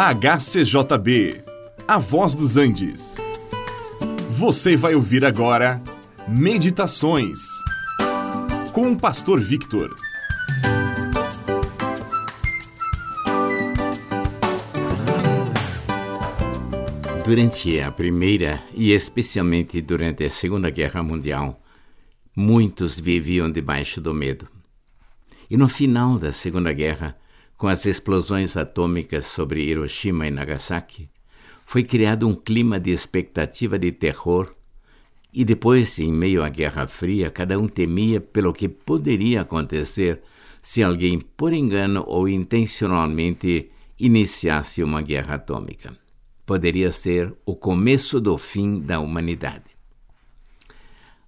HCJB, A Voz dos Andes. Você vai ouvir agora Meditações com o Pastor Victor. Durante a Primeira e especialmente durante a Segunda Guerra Mundial, muitos viviam debaixo do medo. E no final da Segunda Guerra, com as explosões atômicas sobre Hiroshima e Nagasaki, foi criado um clima de expectativa de terror e depois, em meio à Guerra Fria, cada um temia pelo que poderia acontecer se alguém, por engano ou intencionalmente, iniciasse uma guerra atômica. Poderia ser o começo do fim da humanidade.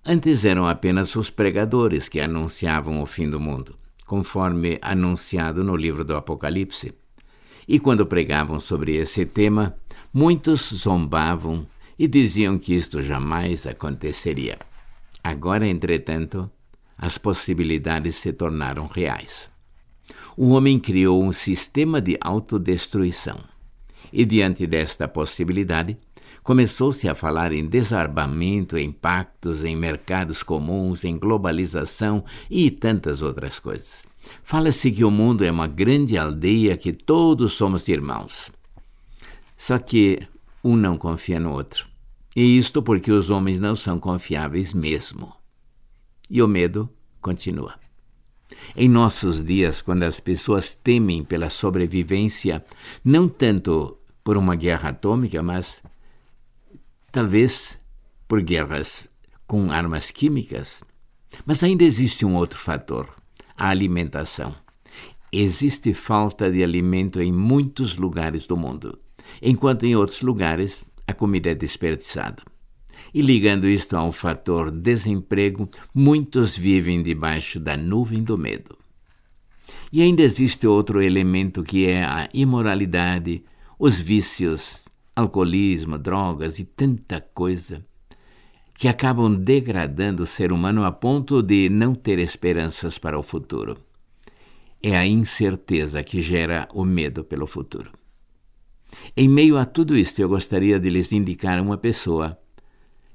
Antes eram apenas os pregadores que anunciavam o fim do mundo conforme anunciado no livro do Apocalipse. E quando pregavam sobre esse tema, muitos zombavam e diziam que isto jamais aconteceria. Agora, entretanto, as possibilidades se tornaram reais. O homem criou um sistema de autodestruição. E diante desta possibilidade, começou-se a falar em desarmamento, em pactos, em mercados comuns, em globalização e tantas outras coisas. Fala-se que o mundo é uma grande aldeia, que todos somos irmãos. Só que um não confia no outro. E isto porque os homens não são confiáveis mesmo. E o medo continua. Em nossos dias, quando as pessoas temem pela sobrevivência, não tanto por uma guerra atômica, mas talvez por guerras com armas químicas. Mas ainda existe um outro fator: a alimentação. Existe falta de alimento em muitos lugares do mundo, enquanto em outros lugares a comida é desperdiçada. E ligando isto ao fator desemprego, muitos vivem debaixo da nuvem do medo. E ainda existe outro elemento que é a imoralidade, os vícios, alcoolismo, drogas e tanta coisa que acabam degradando o ser humano a ponto de não ter esperanças para o futuro. É a incerteza que gera o medo pelo futuro. Em meio a tudo isto, eu gostaria de lhes indicar uma pessoa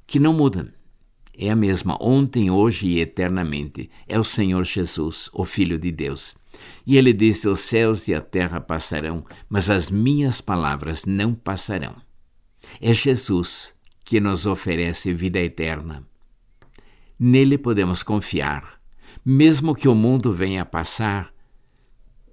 que não muda. É a mesma ontem, hoje e eternamente. É o Senhor Jesus, o Filho de Deus. E ele disse: Os céus e a terra passarão, mas as minhas palavras não passarão. É Jesus que nos oferece vida eterna. Nele podemos confiar. Mesmo que o mundo venha a passar,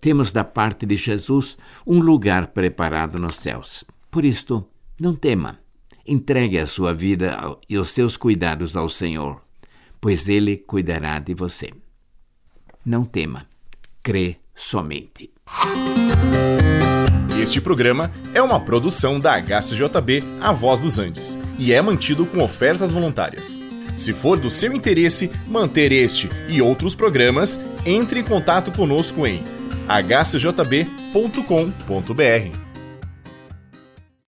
temos da parte de Jesus um lugar preparado nos céus. Por isto, não tema. Entregue a sua vida e os seus cuidados ao Senhor, pois Ele cuidará de você. Não tema crê somente. Este programa é uma produção da HCJB A Voz dos Andes e é mantido com ofertas voluntárias. Se for do seu interesse manter este e outros programas, entre em contato conosco em hcjb.com.br.